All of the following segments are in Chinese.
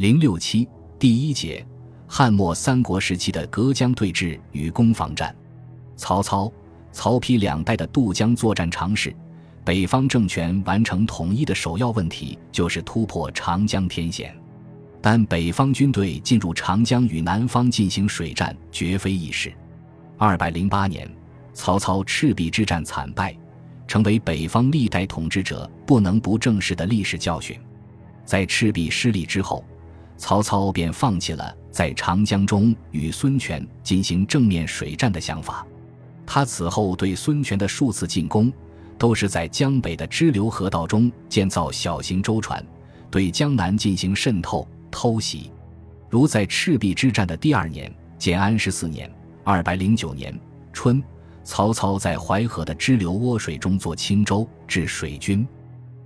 零六七第一节，汉末三国时期的隔江对峙与攻防战。曹操、曹丕两代的渡江作战尝试。北方政权完成统一的首要问题就是突破长江天险，但北方军队进入长江与南方进行水战绝非易事。二百零八年，曹操赤壁之战惨败，成为北方历代统治者不能不正视的历史教训。在赤壁失利之后，曹操便放弃了在长江中与孙权进行正面水战的想法。他此后对孙权的数次进攻。都是在江北的支流河道中建造小型舟船，对江南进行渗透偷袭。如在赤壁之战的第二年，建安十四年（二百零九年）春，曹操在淮河的支流涡水中做轻舟治水军。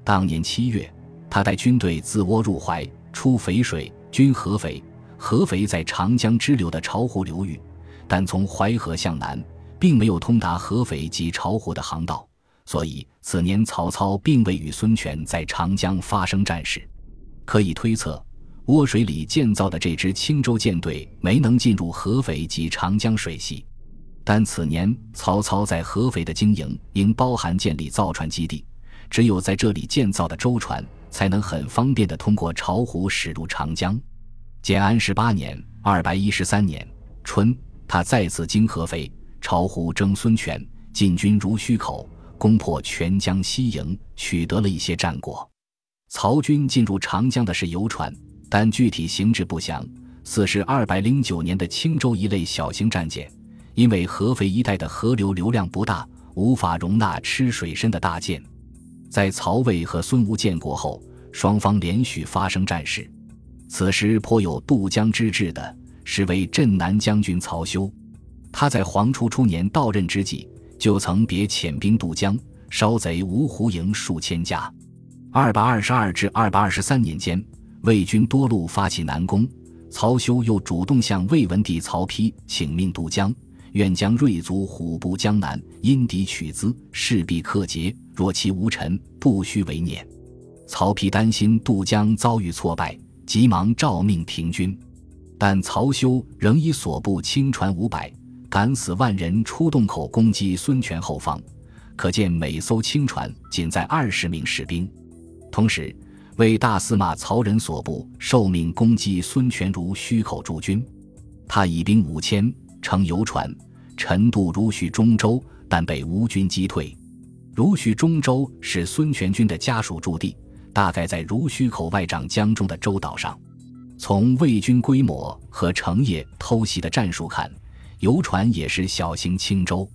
当年七月，他带军队自涡入淮，出淝水，军合肥。合肥在长江支流的巢湖流域，但从淮河向南，并没有通达合肥及巢湖的航道。所以，此年曹操并未与孙权在长江发生战事。可以推测，涡水里建造的这支青州舰队没能进入合肥及长江水系。但此年曹操在合肥的经营应包含建立造船基地，只有在这里建造的舟船才能很方便地通过巢湖驶入长江。建安十八年（二百一十三年）春，他再次经合肥、巢湖征孙权，进军濡须口。攻破全江西营，取得了一些战果。曹军进入长江的是游船，但具体形制不详，似是二百零九年的青州一类小型战舰。因为合肥一带的河流流量不大，无法容纳吃水深的大舰。在曹魏和孙吴建国后，双方连续发生战事。此时颇有渡江之志的是为镇南将军曹休，他在黄初初年到任之际。就曾别遣兵渡江，烧贼芜湖营数千家。二百二十二至二百二十三年间，魏军多路发起南攻，曹休又主动向魏文帝曹丕请命渡江，愿将锐卒虎步江南，因敌取资，势必克捷。若其无臣，不须为念。曹丕担心渡江遭遇挫败，急忙诏命停军，但曹休仍以所部轻船五百。敢死万人出洞口攻击孙权后方，可见每艘轻船仅在二十名士兵。同时，为大司马曹仁所部受命攻击孙权如虚口驻军，他以兵五千乘游船沉渡如许中州，但被吴军击退。如许中州是孙权军的家属驻地，大概在如须口外长江中的洲岛上。从魏军规模和成夜偷袭的战术看。游船也是小型轻舟。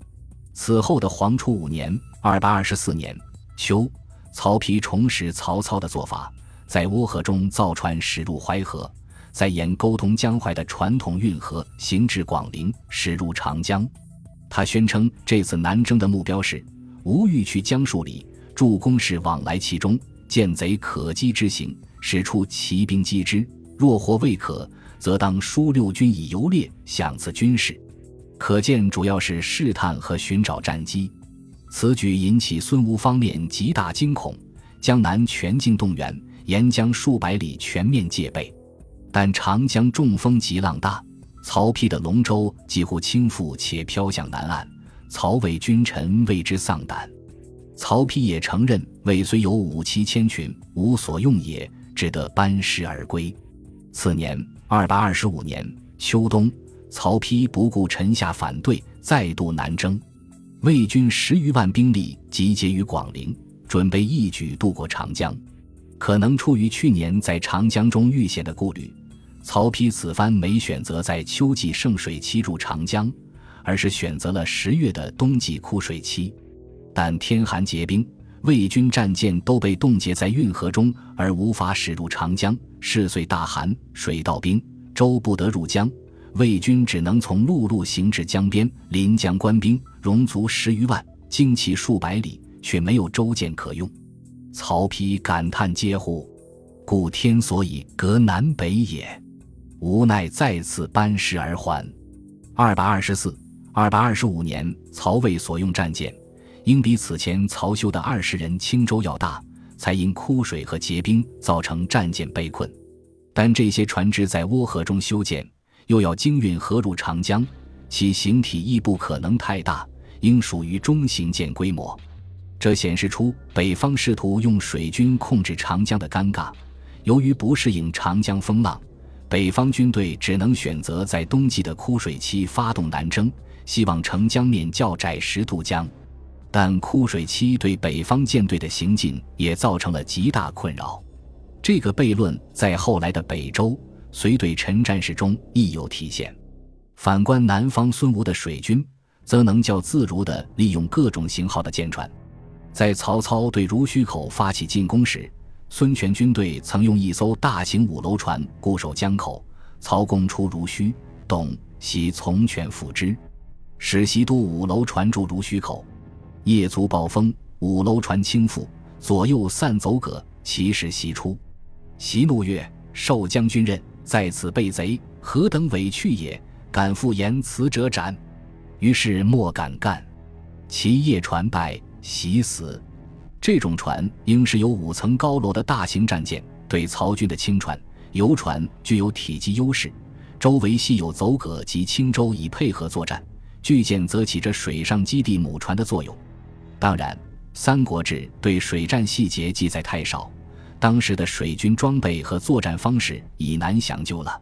此后的黄初五年（二百二十四年）秋，曹丕重拾曹操的做法，在涡河中造船驶入淮河，再沿沟通江淮的传统运河行至广陵，驶入长江。他宣称，这次南征的目标是吴欲去江数里，助攻势往来其中，见贼可击之形，使出骑兵击之。若或未可，则当疏六军以游猎，享此军事。可见，主要是试探和寻找战机。此举引起孙吴方面极大惊恐，江南全境动员，沿江数百里全面戒备。但长江中风急浪大，曹丕的龙舟几乎倾覆且飘向南岸，曹魏君臣为之丧胆。曹丕也承认，魏虽有五七千群，无所用也，只得班师而归。次年（二百二十五年）秋冬。曹丕不顾臣下反对，再度南征。魏军十余万兵力集结于广陵，准备一举渡过长江。可能出于去年在长江中遇险的顾虑，曹丕此番没选择在秋季盛水期入长江，而是选择了十月的冬季枯水期。但天寒结冰，魏军战舰都被冻结在运河中，而无法驶入长江。势遂大寒，水到冰，舟不得入江。魏军只能从陆路行至江边，临江官兵戎卒十余万，经其数百里，却没有舟舰可用。曹丕感叹嗟乎：“故天所以隔南北也。”无奈再次班师而还。二百二十四、二百二十五年，曹魏所用战舰，应比此前曹休的二十人轻舟要大，才因枯水和结冰造成战舰被困。但这些船只在涡河中修建，又要经运河入长江，其形体亦不可能太大，应属于中型舰规模。这显示出北方试图用水军控制长江的尴尬。由于不适应长江风浪，北方军队只能选择在冬季的枯水期发动南征，希望乘江面较窄时渡江。但枯水期对北方舰队的行进也造成了极大困扰。这个悖论在后来的北周、隋对陈战事中亦有体现。反观南方孙吴的水军，则能较自如地利用各种型号的舰船。在曹操对濡须口发起进攻时，孙权军队曾用一艘大型五楼船固守江口。曹公出濡须，董袭从权赴之，使西都五楼船住濡须口。夜足暴风，五楼船倾覆，左右散走葛，其势袭出。袭怒曰：“受将军任，在此被贼，何等委屈也！敢复言辞者斩。”于是莫敢干。其夜船败。袭死，这种船应是有五层高楼的大型战舰，对曹军的轻船、游船具有体积优势，周围系有走葛及轻舟以配合作战。巨舰则起着水上基地母船的作用。当然，《三国志》对水战细节记载太少，当时的水军装备和作战方式已难详究了。